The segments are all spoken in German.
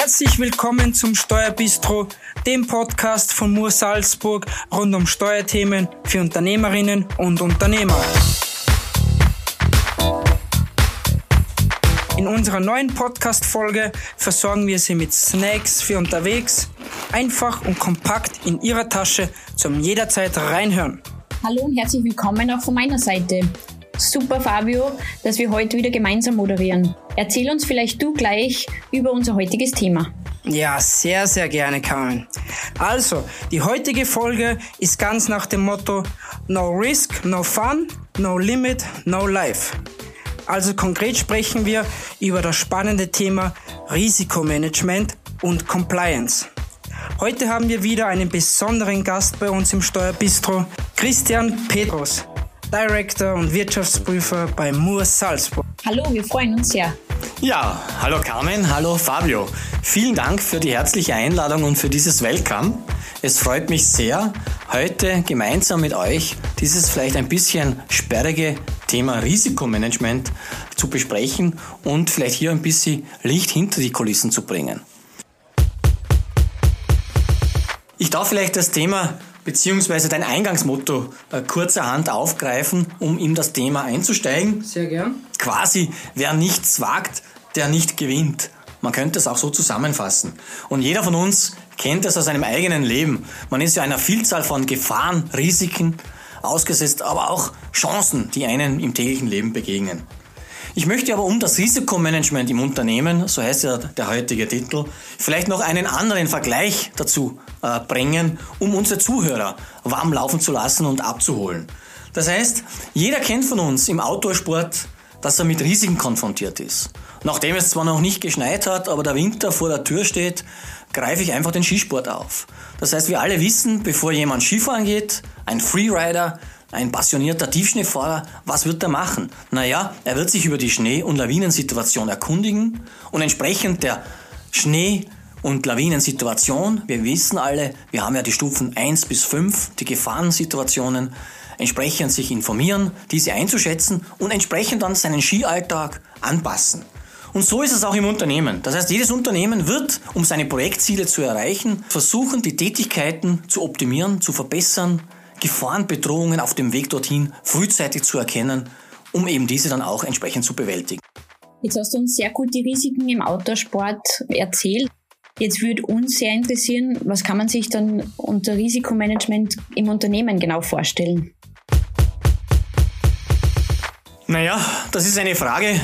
Herzlich willkommen zum Steuerbistro, dem Podcast von Mur Salzburg rund um Steuerthemen für Unternehmerinnen und Unternehmer. In unserer neuen Podcast-Folge versorgen wir Sie mit Snacks für unterwegs, einfach und kompakt in Ihrer Tasche zum jederzeit reinhören. Hallo und herzlich willkommen auch von meiner Seite. Super, Fabio, dass wir heute wieder gemeinsam moderieren. Erzähl uns vielleicht du gleich über unser heutiges Thema. Ja, sehr, sehr gerne, Carmen. Also, die heutige Folge ist ganz nach dem Motto No Risk, No Fun, No Limit, No Life. Also konkret sprechen wir über das spannende Thema Risikomanagement und Compliance. Heute haben wir wieder einen besonderen Gast bei uns im Steuerbistro, Christian Petrus. Director und Wirtschaftsprüfer bei Moore Salzburg. Hallo, wir freuen uns sehr. Ja, hallo Carmen, hallo Fabio. Vielen Dank für die herzliche Einladung und für dieses Welcome. Es freut mich sehr, heute gemeinsam mit euch dieses vielleicht ein bisschen sperrige Thema Risikomanagement zu besprechen und vielleicht hier ein bisschen Licht hinter die Kulissen zu bringen. Ich darf vielleicht das Thema beziehungsweise dein Eingangsmotto äh, kurzerhand aufgreifen, um in das Thema einzusteigen. Sehr gern. Quasi, wer nichts wagt, der nicht gewinnt. Man könnte es auch so zusammenfassen. Und jeder von uns kennt es aus seinem eigenen Leben. Man ist ja einer Vielzahl von Gefahren, Risiken ausgesetzt, aber auch Chancen, die einen im täglichen Leben begegnen. Ich möchte aber um das Risikomanagement im Unternehmen, so heißt ja der heutige Titel, vielleicht noch einen anderen Vergleich dazu äh, bringen, um unsere Zuhörer warm laufen zu lassen und abzuholen. Das heißt, jeder kennt von uns im Outdoorsport, dass er mit Risiken konfrontiert ist. Nachdem es zwar noch nicht geschneit hat, aber der Winter vor der Tür steht, greife ich einfach den Skisport auf. Das heißt, wir alle wissen, bevor jemand Skifahren geht, ein Freerider, ein passionierter Tiefschneefahrer, was wird er machen? Naja, er wird sich über die Schnee- und Lawinensituation erkundigen und entsprechend der Schnee- und Lawinensituation, wir wissen alle, wir haben ja die Stufen 1 bis 5, die Gefahrensituationen, entsprechend sich informieren, diese einzuschätzen und entsprechend dann seinen Skialltag anpassen. Und so ist es auch im Unternehmen. Das heißt, jedes Unternehmen wird, um seine Projektziele zu erreichen, versuchen, die Tätigkeiten zu optimieren, zu verbessern, Gefahrenbedrohungen auf dem Weg dorthin frühzeitig zu erkennen, um eben diese dann auch entsprechend zu bewältigen. Jetzt hast du uns sehr gut die Risiken im Outdoorsport erzählt. Jetzt würde uns sehr interessieren, was kann man sich dann unter Risikomanagement im Unternehmen genau vorstellen? Naja, das ist eine Frage,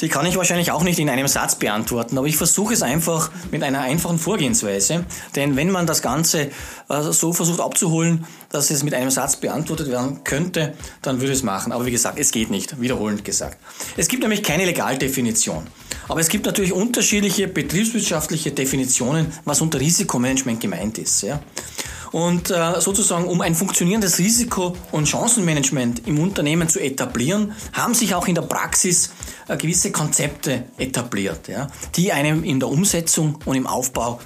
die kann ich wahrscheinlich auch nicht in einem Satz beantworten, aber ich versuche es einfach mit einer einfachen Vorgehensweise. Denn wenn man das Ganze äh, so versucht abzuholen, dass es mit einem Satz beantwortet werden könnte, dann würde es machen. Aber wie gesagt, es geht nicht, wiederholend gesagt. Es gibt nämlich keine Legaldefinition. Aber es gibt natürlich unterschiedliche betriebswirtschaftliche Definitionen, was unter Risikomanagement gemeint ist. Ja. Und äh, sozusagen, um ein funktionierendes Risiko- und Chancenmanagement im Unternehmen zu etablieren, haben sich auch in der Praxis äh, gewisse Konzepte etabliert, ja, die einem in der Umsetzung und im Aufbau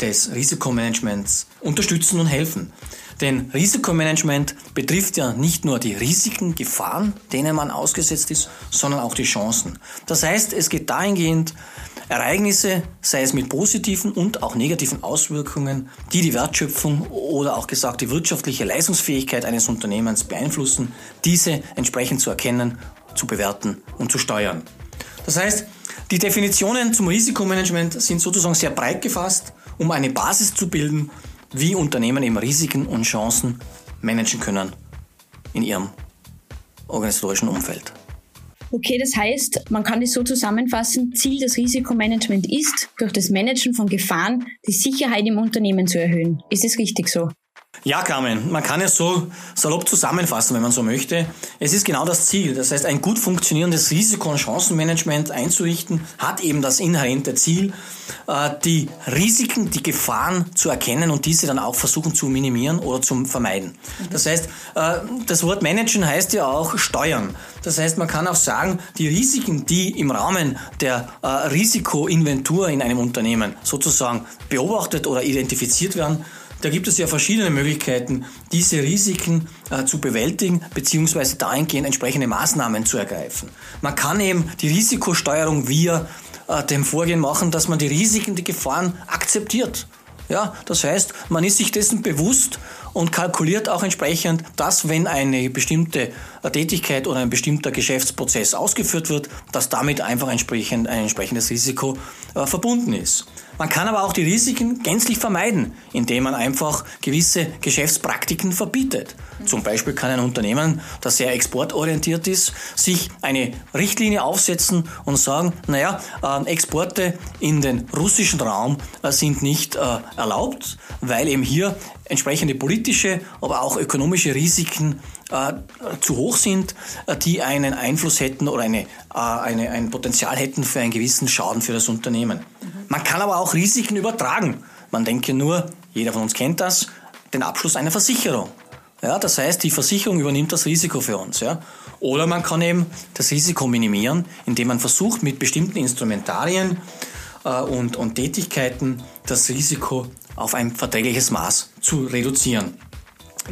des Risikomanagements unterstützen und helfen. Denn Risikomanagement betrifft ja nicht nur die Risiken, Gefahren, denen man ausgesetzt ist, sondern auch die Chancen. Das heißt, es geht dahingehend, Ereignisse, sei es mit positiven und auch negativen Auswirkungen, die die Wertschöpfung oder auch gesagt die wirtschaftliche Leistungsfähigkeit eines Unternehmens beeinflussen, diese entsprechend zu erkennen, zu bewerten und zu steuern. Das heißt, die Definitionen zum Risikomanagement sind sozusagen sehr breit gefasst, um eine Basis zu bilden, wie Unternehmen eben Risiken und Chancen managen können in ihrem organisatorischen Umfeld. Okay, das heißt, man kann es so zusammenfassen, Ziel des Risikomanagements ist, durch das Managen von Gefahren die Sicherheit im Unternehmen zu erhöhen. Ist es richtig so? Ja, Carmen, man kann es so salopp zusammenfassen, wenn man so möchte. Es ist genau das Ziel. Das heißt, ein gut funktionierendes Risiko- und Chancenmanagement einzurichten, hat eben das inhärente Ziel, äh, die Risiken, die Gefahren zu erkennen und diese dann auch versuchen zu minimieren oder zu vermeiden. Das heißt, äh, das Wort managen heißt ja auch steuern. Das heißt, man kann auch sagen, die Risiken, die im Rahmen der äh, Risikoinventur in einem Unternehmen sozusagen beobachtet oder identifiziert werden, da gibt es ja verschiedene Möglichkeiten, diese Risiken äh, zu bewältigen bzw. dahingehend entsprechende Maßnahmen zu ergreifen. Man kann eben die Risikosteuerung via äh, dem Vorgehen machen, dass man die Risiken, die Gefahren akzeptiert. Ja, das heißt, man ist sich dessen bewusst und kalkuliert auch entsprechend, dass wenn eine bestimmte Tätigkeit oder ein bestimmter Geschäftsprozess ausgeführt wird, dass damit einfach entsprechend ein entsprechendes Risiko äh, verbunden ist. Man kann aber auch die Risiken gänzlich vermeiden, indem man einfach gewisse Geschäftspraktiken verbietet. Zum Beispiel kann ein Unternehmen, das sehr exportorientiert ist, sich eine Richtlinie aufsetzen und sagen, naja, äh, Exporte in den russischen Raum äh, sind nicht äh, erlaubt, weil eben hier entsprechende politische, aber auch ökonomische Risiken äh, zu hoch sind, äh, die einen Einfluss hätten oder eine, äh, eine, ein Potenzial hätten für einen gewissen Schaden für das Unternehmen. Mhm. Man kann aber auch Risiken übertragen. Man denke nur, jeder von uns kennt das, den Abschluss einer Versicherung. Ja, das heißt, die Versicherung übernimmt das Risiko für uns. Ja. Oder man kann eben das Risiko minimieren, indem man versucht, mit bestimmten Instrumentarien äh, und, und Tätigkeiten das Risiko auf ein verträgliches Maß zu reduzieren.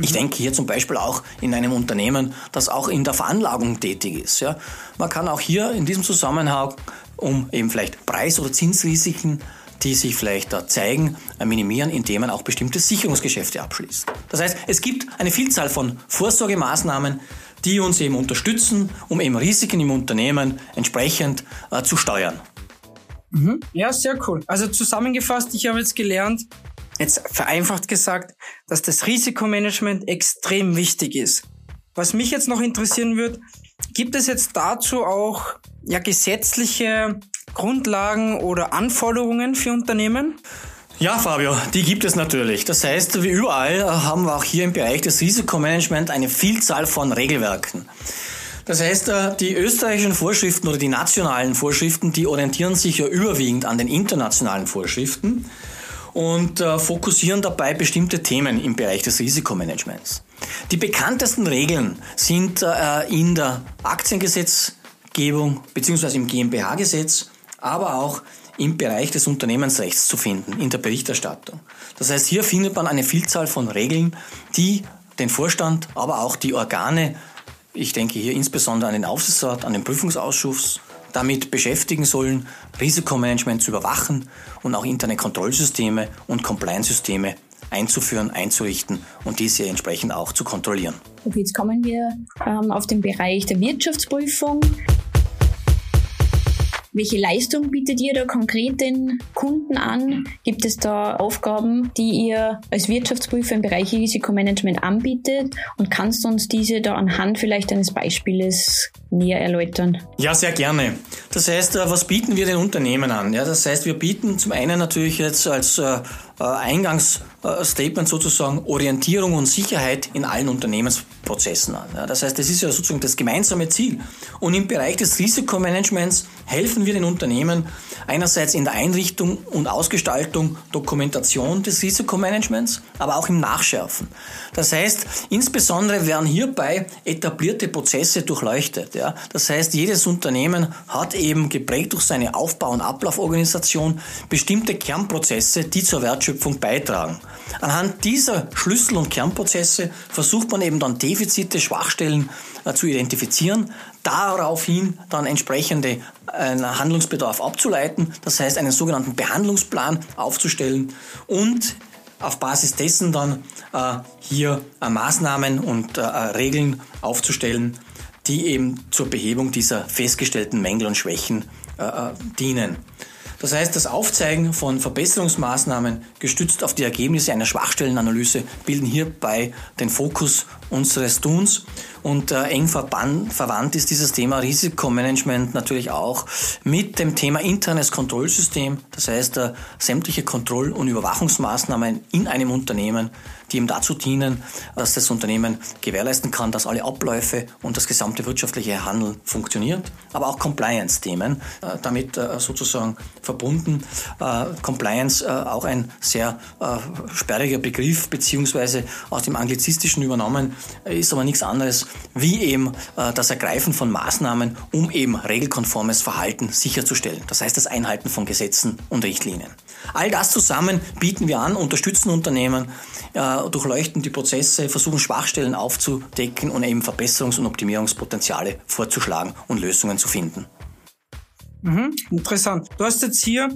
Ich denke hier zum Beispiel auch in einem Unternehmen, das auch in der Veranlagung tätig ist. Ja. Man kann auch hier in diesem Zusammenhang, um eben vielleicht Preis- oder Zinsrisiken, die sich vielleicht da zeigen, äh, minimieren, indem man auch bestimmte Sicherungsgeschäfte abschließt. Das heißt, es gibt eine Vielzahl von Vorsorgemaßnahmen, die uns eben unterstützen, um eben Risiken im Unternehmen entsprechend äh, zu steuern. Mhm. Ja, sehr cool. Also zusammengefasst, ich habe jetzt gelernt, jetzt vereinfacht gesagt, dass das Risikomanagement extrem wichtig ist. Was mich jetzt noch interessieren wird, gibt es jetzt dazu auch ja gesetzliche Grundlagen oder Anforderungen für Unternehmen? Ja, Fabio, die gibt es natürlich. Das heißt, wie überall haben wir auch hier im Bereich des Risikomanagements eine Vielzahl von Regelwerken. Das heißt, äh, die österreichischen Vorschriften oder die nationalen Vorschriften, die orientieren sich ja überwiegend an den internationalen Vorschriften und äh, fokussieren dabei bestimmte Themen im Bereich des Risikomanagements. Die bekanntesten Regeln sind äh, in der Aktiengesetzgebung bzw. im GmbH-Gesetz, aber auch im Bereich des Unternehmensrechts zu finden, in der Berichterstattung. Das heißt, hier findet man eine Vielzahl von Regeln, die den Vorstand, aber auch die Organe, ich denke hier insbesondere an den Aufsichtsrat, an den Prüfungsausschuss, damit beschäftigen sollen, Risikomanagement zu überwachen und auch interne Kontrollsysteme und Compliance-Systeme einzuführen, einzurichten und diese entsprechend auch zu kontrollieren. Okay, jetzt kommen wir ähm, auf den Bereich der Wirtschaftsprüfung. Welche Leistung bietet ihr da konkret den Kunden an? Gibt es da Aufgaben, die ihr als Wirtschaftsprüfer im Bereich Risikomanagement anbietet? Und kannst du uns diese da anhand vielleicht eines Beispieles näher erläutern? Ja, sehr gerne. Das heißt, äh, was bieten wir den Unternehmen an? Ja, das heißt, wir bieten zum einen natürlich jetzt als äh, äh, Eingangsstatement sozusagen Orientierung und Sicherheit in allen Unternehmensprozessen an. Das heißt, das ist ja sozusagen das gemeinsame Ziel. Und im Bereich des Risikomanagements helfen wir den Unternehmen einerseits in der Einrichtung und Ausgestaltung, Dokumentation des Risikomanagements, aber auch im Nachschärfen. Das heißt, insbesondere werden hierbei etablierte Prozesse durchleuchtet. Das heißt, jedes Unternehmen hat eben geprägt durch seine Aufbau- und Ablauforganisation bestimmte Kernprozesse, die zur Wertschöpfung beitragen. Anhand dieser Schlüssel- und Kernprozesse versucht man eben dann Defizite, Schwachstellen äh, zu identifizieren, daraufhin dann entsprechende äh, Handlungsbedarf abzuleiten, das heißt einen sogenannten Behandlungsplan aufzustellen und auf Basis dessen dann äh, hier äh, Maßnahmen und äh, Regeln aufzustellen, die eben zur Behebung dieser festgestellten Mängel und Schwächen äh, äh, dienen. Das heißt, das Aufzeigen von Verbesserungsmaßnahmen gestützt auf die Ergebnisse einer Schwachstellenanalyse bilden hierbei den Fokus unseres Tuns und äh, eng verwandt ist dieses Thema Risikomanagement natürlich auch mit dem Thema internes Kontrollsystem. Das heißt, äh, sämtliche Kontroll- und Überwachungsmaßnahmen in einem Unternehmen, die eben dazu dienen, dass das Unternehmen gewährleisten kann, dass alle Abläufe und das gesamte wirtschaftliche Handeln funktioniert. Aber auch Compliance-Themen äh, damit äh, sozusagen verbunden. Äh, Compliance äh, auch ein sehr sperriger Begriff, beziehungsweise aus dem Anglizistischen übernommen, ist aber nichts anderes wie eben äh, das Ergreifen von Maßnahmen, um eben regelkonformes Verhalten sicherzustellen. Das heißt das Einhalten von Gesetzen und Richtlinien. All das zusammen bieten wir an, unterstützen Unternehmen, äh, durchleuchten die Prozesse, versuchen Schwachstellen aufzudecken und eben Verbesserungs- und Optimierungspotenziale vorzuschlagen und Lösungen zu finden. Mhm, interessant. Du hast jetzt hier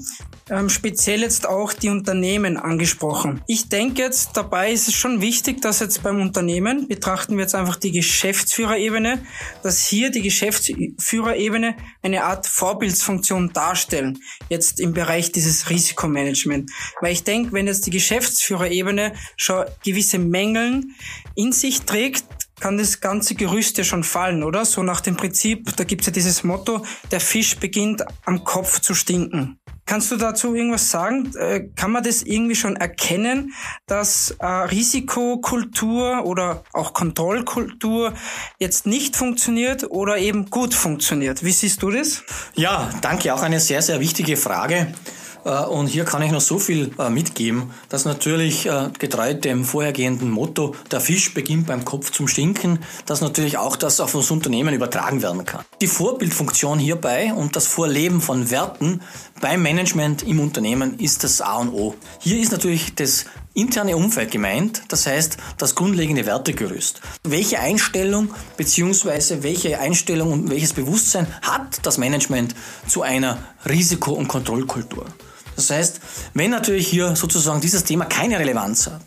ähm, speziell jetzt auch die Unternehmen angesprochen. Ich denke jetzt dabei ist es schon wichtig, dass jetzt beim Unternehmen betrachten wir jetzt einfach die Geschäftsführerebene, dass hier die Geschäftsführerebene eine Art Vorbildsfunktion darstellen, jetzt im Bereich dieses Risikomanagement. Weil ich denke, wenn jetzt die Geschäftsführerebene schon gewisse Mängeln in sich trägt, kann das ganze Gerüst ja schon fallen, oder? So nach dem Prinzip, da gibt's ja dieses Motto, der Fisch beginnt am Kopf zu stinken. Kannst du dazu irgendwas sagen? Äh, kann man das irgendwie schon erkennen, dass äh, Risikokultur oder auch Kontrollkultur jetzt nicht funktioniert oder eben gut funktioniert? Wie siehst du das? Ja, danke. Auch eine sehr, sehr wichtige Frage. Äh, und hier kann ich noch so viel äh, mitgeben, dass natürlich äh, getreu dem vorhergehenden Motto, der Fisch beginnt beim Kopf zum Stinken, dass natürlich auch das auf das Unternehmen übertragen werden kann. Die Vorbildfunktion hierbei und das Vorleben von Werten beim Management im Unternehmen ist das A und O. Hier ist natürlich das interne Umfeld gemeint, das heißt das grundlegende Wertegerüst. Welche Einstellung bzw. welche Einstellung und welches Bewusstsein hat das Management zu einer Risiko- und Kontrollkultur? Das heißt, wenn natürlich hier sozusagen dieses Thema keine Relevanz hat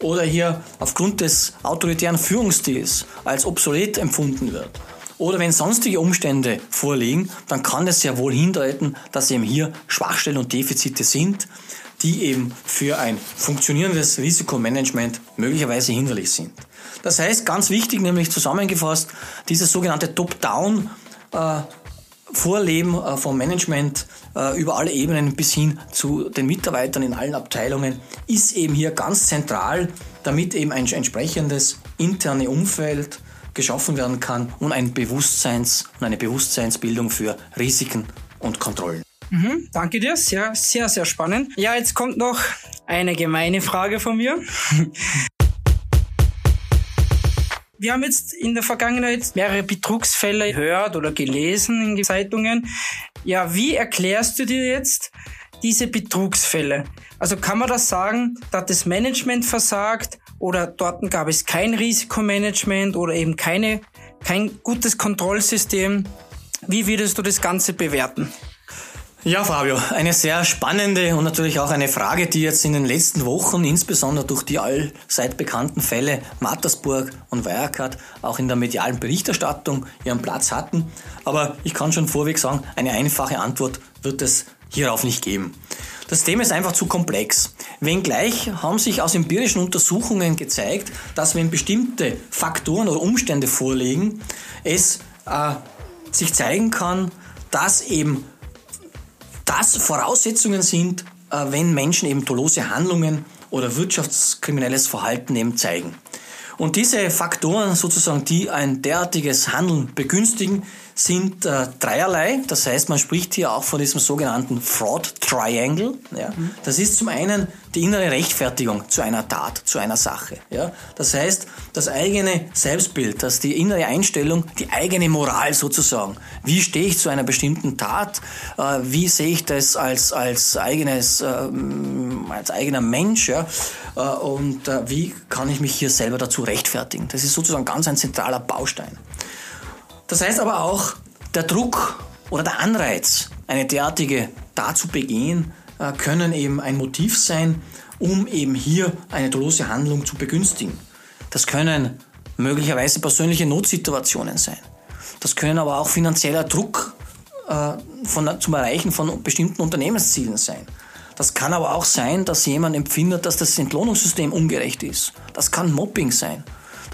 oder hier aufgrund des autoritären Führungsstils als obsolet empfunden wird oder wenn sonstige Umstände vorliegen, dann kann es sehr wohl hindeuten, dass eben hier Schwachstellen und Defizite sind, die eben für ein funktionierendes Risikomanagement möglicherweise hinderlich sind. Das heißt, ganz wichtig nämlich zusammengefasst, dieses sogenannte Top-Down äh, Vorleben äh, vom Management äh, über alle Ebenen bis hin zu den Mitarbeitern in allen Abteilungen ist eben hier ganz zentral, damit eben ein entsprechendes interne Umfeld geschaffen werden kann und ein Bewusstseins und eine Bewusstseinsbildung für Risiken und Kontrollen. Mhm, danke dir, sehr, sehr, sehr spannend. Ja, jetzt kommt noch eine gemeine Frage von mir. Wir haben jetzt in der Vergangenheit mehrere Betrugsfälle gehört oder gelesen in den Zeitungen. Ja, wie erklärst du dir jetzt diese Betrugsfälle? Also kann man das sagen, dass das Management versagt oder dort gab es kein Risikomanagement oder eben keine, kein gutes Kontrollsystem? Wie würdest du das Ganze bewerten? Ja, Fabio, eine sehr spannende und natürlich auch eine Frage, die jetzt in den letzten Wochen, insbesondere durch die allseit bekannten Fälle Mattersburg und Wirecard, auch in der medialen Berichterstattung ihren Platz hatten. Aber ich kann schon vorweg sagen, eine einfache Antwort wird es hierauf nicht geben. Das Thema ist einfach zu komplex. Wenngleich haben sich aus empirischen Untersuchungen gezeigt, dass wenn bestimmte Faktoren oder Umstände vorliegen, es äh, sich zeigen kann, dass eben das Voraussetzungen sind, äh, wenn Menschen eben dolose Handlungen oder wirtschaftskriminelles Verhalten eben zeigen. Und diese Faktoren sozusagen, die ein derartiges Handeln begünstigen, sind äh, dreierlei. Das heißt, man spricht hier auch von diesem sogenannten Fraud Triangle. Ja. Mhm. Das ist zum einen die innere Rechtfertigung zu einer Tat, zu einer Sache. Ja. Das heißt, das eigene Selbstbild, das die innere Einstellung, die eigene Moral sozusagen. Wie stehe ich zu einer bestimmten Tat? Äh, wie sehe ich das als, als eigenes, äh, als eigener Mensch? Ja? Äh, und äh, wie kann ich mich hier selber dazu rechtfertigen? Das ist sozusagen ganz ein zentraler Baustein. Das heißt aber auch, der Druck oder der Anreiz, eine derartige Tat zu begehen, äh, können eben ein Motiv sein, um eben hier eine dolose Handlung zu begünstigen. Das können möglicherweise persönliche Notsituationen sein. Das können aber auch finanzieller Druck äh, von, zum Erreichen von bestimmten Unternehmenszielen sein. Das kann aber auch sein, dass jemand empfindet, dass das Entlohnungssystem ungerecht ist. Das kann Mobbing sein.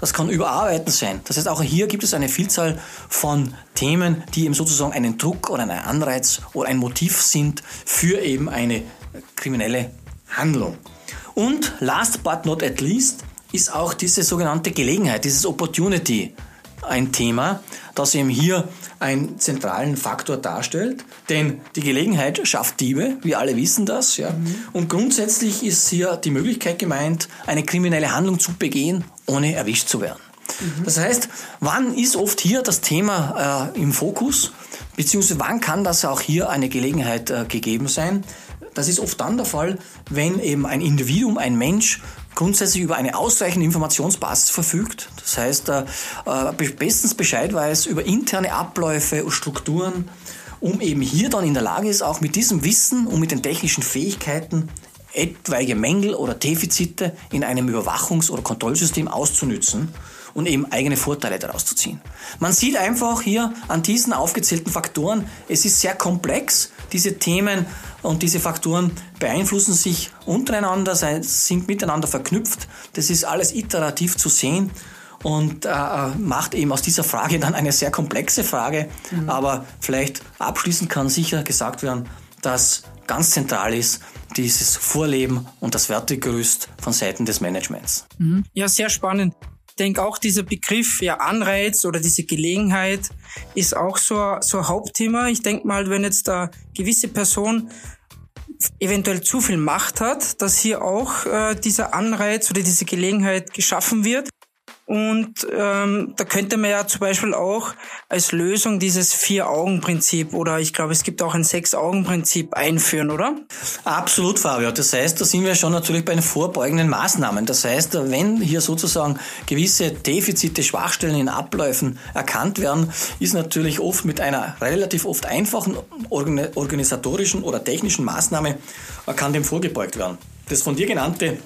Das kann Überarbeiten sein. Das heißt, auch hier gibt es eine Vielzahl von Themen, die eben sozusagen einen Druck oder einen Anreiz oder ein Motiv sind für eben eine kriminelle Handlung. Und last but not at least ist auch diese sogenannte Gelegenheit, dieses Opportunity ein Thema, das eben hier einen zentralen Faktor darstellt. Denn die Gelegenheit schafft Diebe, wir alle wissen das. Ja? Mhm. Und grundsätzlich ist hier die Möglichkeit gemeint, eine kriminelle Handlung zu begehen, ohne erwischt zu werden. Das heißt, wann ist oft hier das Thema äh, im Fokus? Beziehungsweise wann kann das auch hier eine Gelegenheit äh, gegeben sein? Das ist oft dann der Fall, wenn eben ein Individuum, ein Mensch grundsätzlich über eine ausreichende Informationsbasis verfügt. Das heißt, äh, äh bestens Bescheid weiß über interne Abläufe, Strukturen um eben hier dann in der Lage ist, auch mit diesem Wissen und mit den technischen Fähigkeiten etwaige Mängel oder Defizite in einem Überwachungs- oder Kontrollsystem auszunützen und eben eigene Vorteile daraus zu ziehen. Man sieht einfach hier an diesen aufgezählten Faktoren, es ist sehr komplex. Diese Themen und diese Faktoren beeinflussen sich untereinander, sind miteinander verknüpft. Das ist alles iterativ zu sehen und äh, macht eben aus dieser Frage dann eine sehr komplexe Frage. Mhm. Aber vielleicht abschließend kann sicher gesagt werden, dass ganz zentral ist dieses Vorleben und das Wertegerüst von Seiten des Managements. Mhm. Ja, sehr spannend. Ich denke auch dieser Begriff ja Anreiz oder diese Gelegenheit ist auch so, so ein Hauptthema. Ich denke mal, wenn jetzt da gewisse Person eventuell zu viel Macht hat, dass hier auch äh, dieser Anreiz oder diese Gelegenheit geschaffen wird. Und ähm, da könnte man ja zum Beispiel auch als Lösung dieses Vier-Augen-Prinzip oder ich glaube, es gibt auch ein Sechs-Augen-Prinzip einführen, oder? Absolut, Fabio. Das heißt, da sind wir schon natürlich bei den vorbeugenden Maßnahmen. Das heißt, wenn hier sozusagen gewisse Defizite, Schwachstellen in Abläufen erkannt werden, ist natürlich oft mit einer relativ oft einfachen organisatorischen oder technischen Maßnahme kann dem vorgebeugt werden. Das von dir genannte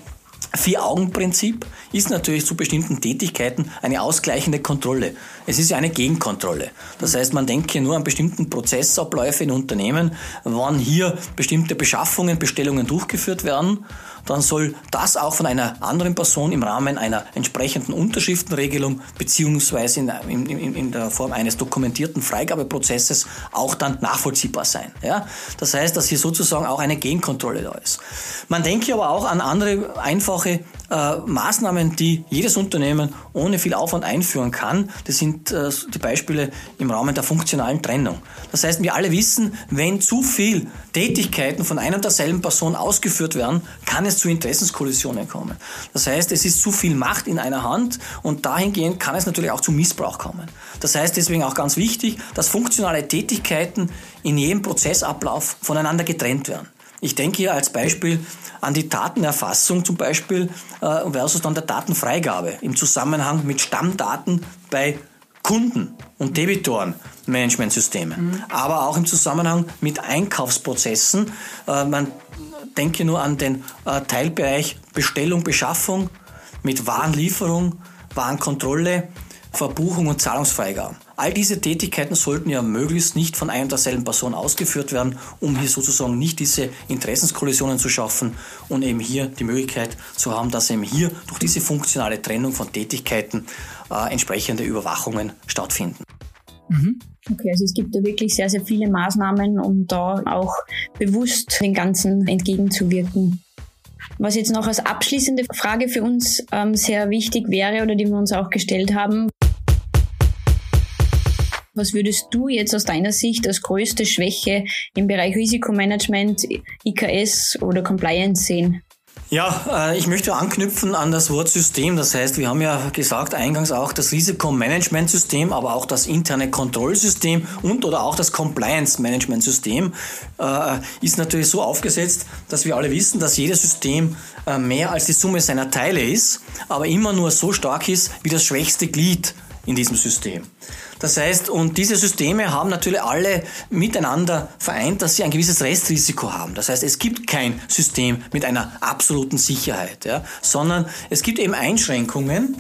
Vier-Augen-Prinzip ist natürlich zu bestimmten Tätigkeiten eine ausgleichende Kontrolle. Es ist ja eine Gegenkontrolle. Das heißt, man denkt hier nur an bestimmten Prozessabläufe in Unternehmen, wann hier bestimmte Beschaffungen, Bestellungen durchgeführt werden dann soll das auch von einer anderen Person im Rahmen einer entsprechenden Unterschriftenregelung beziehungsweise in, in, in der Form eines dokumentierten Freigabeprozesses auch dann nachvollziehbar sein. Ja? Das heißt, dass hier sozusagen auch eine Gegenkontrolle da ist. Man denke aber auch an andere einfache äh, Maßnahmen, die jedes Unternehmen ohne viel Aufwand einführen kann. Das sind äh, die Beispiele im Rahmen der funktionalen Trennung. Das heißt, wir alle wissen, wenn zu viel Tätigkeiten von einer und derselben Person ausgeführt werden, kann es zu Interessenskollisionen kommen. Das heißt, es ist zu viel Macht in einer Hand und dahingehend kann es natürlich auch zu Missbrauch kommen. Das heißt deswegen auch ganz wichtig, dass funktionale Tätigkeiten in jedem Prozessablauf voneinander getrennt werden. Ich denke hier als Beispiel an die Datenerfassung zum Beispiel äh, versus dann der Datenfreigabe im Zusammenhang mit Stammdaten bei Kunden und Debitoren Managementsystemen, mhm. aber auch im Zusammenhang mit Einkaufsprozessen. Äh, man denke nur an den äh, Teilbereich Bestellung, Beschaffung mit Warenlieferung, Warenkontrolle, Verbuchung und Zahlungsfreigaben. All diese Tätigkeiten sollten ja möglichst nicht von einer und derselben Person ausgeführt werden, um hier sozusagen nicht diese Interessenskollisionen zu schaffen und eben hier die Möglichkeit zu haben, dass eben hier durch diese funktionale Trennung von Tätigkeiten äh, entsprechende Überwachungen stattfinden. Mhm. Okay, also es gibt da wirklich sehr, sehr viele Maßnahmen, um da auch bewusst den Ganzen entgegenzuwirken. Was jetzt noch als abschließende Frage für uns ähm, sehr wichtig wäre oder die wir uns auch gestellt haben, was würdest du jetzt aus deiner Sicht als größte Schwäche im Bereich Risikomanagement, IKS oder Compliance sehen? Ja, äh, ich möchte anknüpfen an das Wort System. Das heißt, wir haben ja gesagt eingangs auch das Risikomanagementsystem, aber auch das interne Kontrollsystem und oder auch das Compliance Management System äh, ist natürlich so aufgesetzt, dass wir alle wissen, dass jedes System äh, mehr als die Summe seiner Teile ist, aber immer nur so stark ist wie das schwächste Glied in diesem System. Das heißt, und diese Systeme haben natürlich alle miteinander vereint, dass sie ein gewisses Restrisiko haben. Das heißt, es gibt kein System mit einer absoluten Sicherheit, ja, sondern es gibt eben Einschränkungen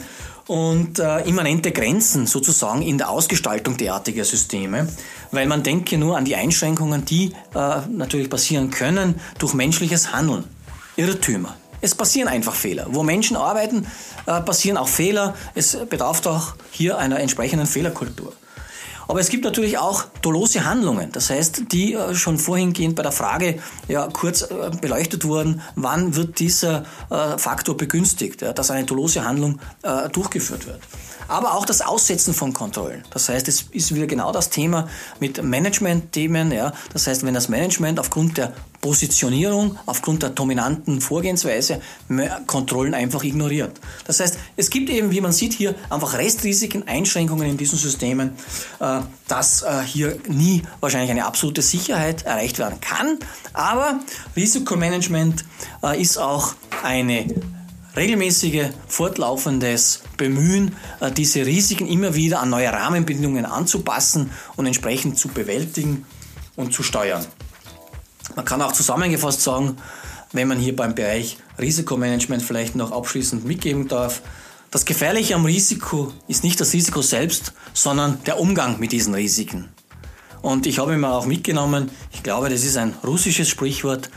und äh, immanente Grenzen sozusagen in der Ausgestaltung derartiger Systeme, weil man denke nur an die Einschränkungen, die äh, natürlich passieren können durch menschliches Handeln, Irrtümer. Es passieren einfach Fehler. Wo Menschen arbeiten, äh, passieren auch Fehler. Es bedarf auch hier einer entsprechenden Fehlerkultur. Aber es gibt natürlich auch dolose Handlungen. Das heißt, die äh, schon vorhingehend bei der Frage ja kurz äh, beleuchtet wurden, wann wird dieser äh, Faktor begünstigt, dass eine dolose Handlung durchgeführt wird aber auch das Aussetzen von Kontrollen. Das heißt, es ist wieder genau das Thema mit Management-Themen. Ja. Das heißt, wenn das Management aufgrund der Positionierung, aufgrund der dominanten Vorgehensweise Kontrollen einfach ignoriert. Das heißt, es gibt eben, wie man sieht hier, einfach Restrisiken, Einschränkungen in diesen Systemen, äh, dass äh, hier nie wahrscheinlich eine absolute Sicherheit erreicht werden kann. Aber Risikomanagement äh, ist auch eine regelmäßige, fortlaufendes Bemühen, äh, diese Risiken immer wieder an neue Rahmenbedingungen anzupassen und entsprechend zu bewältigen. und zu steuern. Man kann auch zusammengefasst sagen, wenn man hier beim Bereich Risikomanagement vielleicht noch abschließend mitgeben darf, das Gefährliche am Risiko ist nicht das Risiko selbst, sondern der Umgang mit diesen Risiken. Und ich habe mir auch mitgenommen, ich glaube, das ist ein russisches Sprichwort,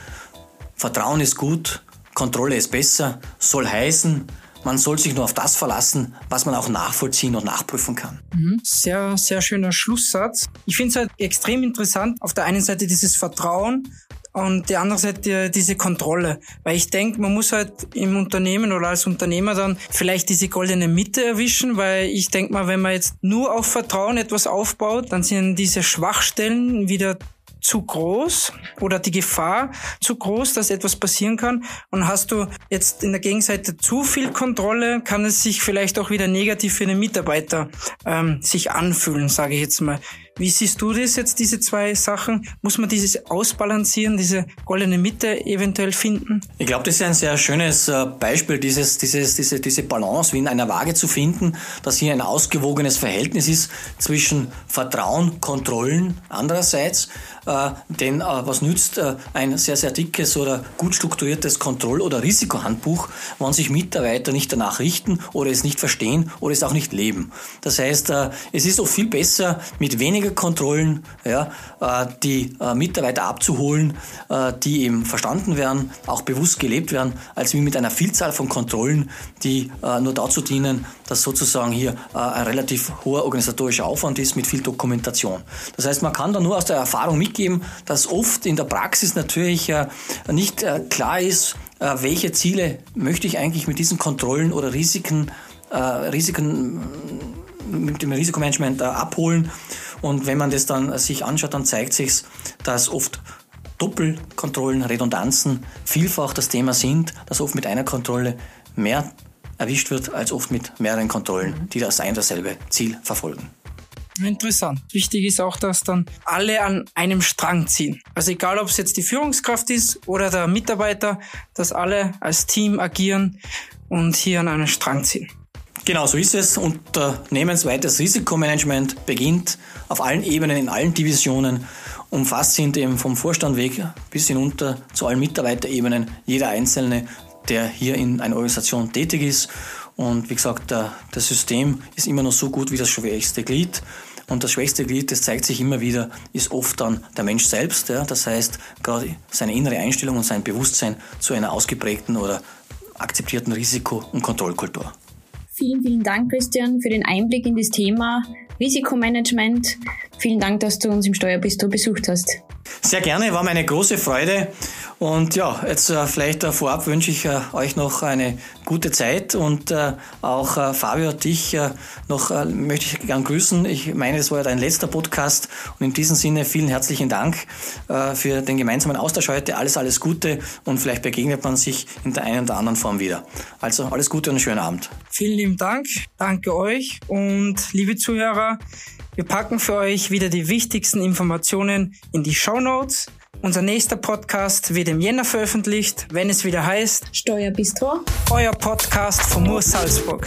Vertrauen ist gut, Kontrolle ist besser, soll heißen, man soll sich nur auf das verlassen, was man auch nachvollziehen und nachprüfen kann. Mhm. Sehr, sehr schöner Schlusssatz. Ich finde es halt extrem interessant, auf der einen Seite dieses Vertrauen und die andere Seite diese Kontrolle. Weil ich denke, man muss halt im Unternehmen oder als Unternehmer dann vielleicht diese goldene Mitte erwischen, weil ich denke mal, wenn man jetzt nur auf Vertrauen etwas aufbaut, dann sind diese Schwachstellen wieder zu groß oder die Gefahr zu groß, dass etwas passieren kann. Und hast du jetzt in der Gegenseite zu viel Kontrolle, kann es sich vielleicht auch wieder negativ für den Mitarbeiter ähm, sich anfühlen, sage ich jetzt mal. Wie siehst du das jetzt, diese zwei Sachen? Muss man dieses ausbalancieren, diese goldene Mitte eventuell finden? Ich glaube, das ist ein sehr schönes äh, Beispiel, dieses, dieses, diese, diese Balance wie in einer Waage zu finden, dass hier ein ausgewogenes Verhältnis ist zwischen Vertrauen, Kontrollen andererseits, denn äh, was nützt äh, ein sehr, sehr dickes oder gut strukturiertes Kontroll- oder Risikohandbuch, wenn sich Mitarbeiter nicht danach richten oder es nicht verstehen oder es auch nicht leben. Das heißt, äh, es ist auch viel besser, mit weniger Kontrollen, ja, äh, die äh, Mitarbeiter abzuholen, äh, die eben verstanden werden, auch bewusst gelebt werden, als wie mit einer Vielzahl von Kontrollen, die nur dazu dienen, dass sozusagen hier ein relativ hoher organisatorischer Aufwand ist mit viel Dokumentation. Das heißt, man kann da nur aus der Erfahrung mitgeben, dass oft in der Praxis natürlich nicht klar ist, welche Ziele möchte ich eigentlich mit diesen Kontrollen oder Risiken, Risiken mit dem Risikomanagement abholen und wenn man das dann sich anschaut, dann zeigt sich, dass oft Doppelkontrollen, Redundanzen vielfach das Thema sind, dass oft mit einer Kontrolle mehr erwischt wird, als oft mit mehreren Kontrollen, die das ein und dasselbe Ziel verfolgen. Interessant. Wichtig ist auch, dass dann alle an einem Strang ziehen. Also egal, ob es jetzt die Führungskraft ist oder der Mitarbeiter, dass alle als Team agieren und hier an einem Strang ziehen. Genau so ist es. Unternehmensweites Risikomanagement beginnt auf allen Ebenen, in allen Divisionen. Umfasst sind eben vom Vorstand weg bis hinunter zu allen Mitarbeiterebenen, jeder Einzelne, der hier in einer Organisation tätig ist. Und wie gesagt, das System ist immer noch so gut wie das schwächste Glied. Und das schwächste Glied, das zeigt sich immer wieder, ist oft dann der Mensch selbst. Ja? Das heißt, gerade seine innere Einstellung und sein Bewusstsein zu einer ausgeprägten oder akzeptierten Risiko- und Kontrollkultur. Vielen, vielen Dank, Christian, für den Einblick in das Thema Risikomanagement. Vielen Dank, dass du uns im Steuerbistro besucht hast. Sehr gerne, war mir eine große Freude. Und ja, jetzt äh, vielleicht äh, vorab wünsche ich äh, euch noch eine gute Zeit und äh, auch äh, Fabio, dich äh, noch möchte ich gern grüßen. Ich meine, es war ja dein letzter Podcast und in diesem Sinne vielen herzlichen Dank für den gemeinsamen Austausch heute. Alles, alles Gute und vielleicht begegnet man sich in der einen oder anderen Form wieder. Also alles Gute und einen schönen Abend. Vielen lieben Dank, danke euch und liebe Zuhörer, wir packen für euch wieder die wichtigsten Informationen in die Show Notes. Unser nächster Podcast wird im Jänner veröffentlicht, wenn es wieder heißt Steuerbistro, euer Podcast von Moor Salzburg.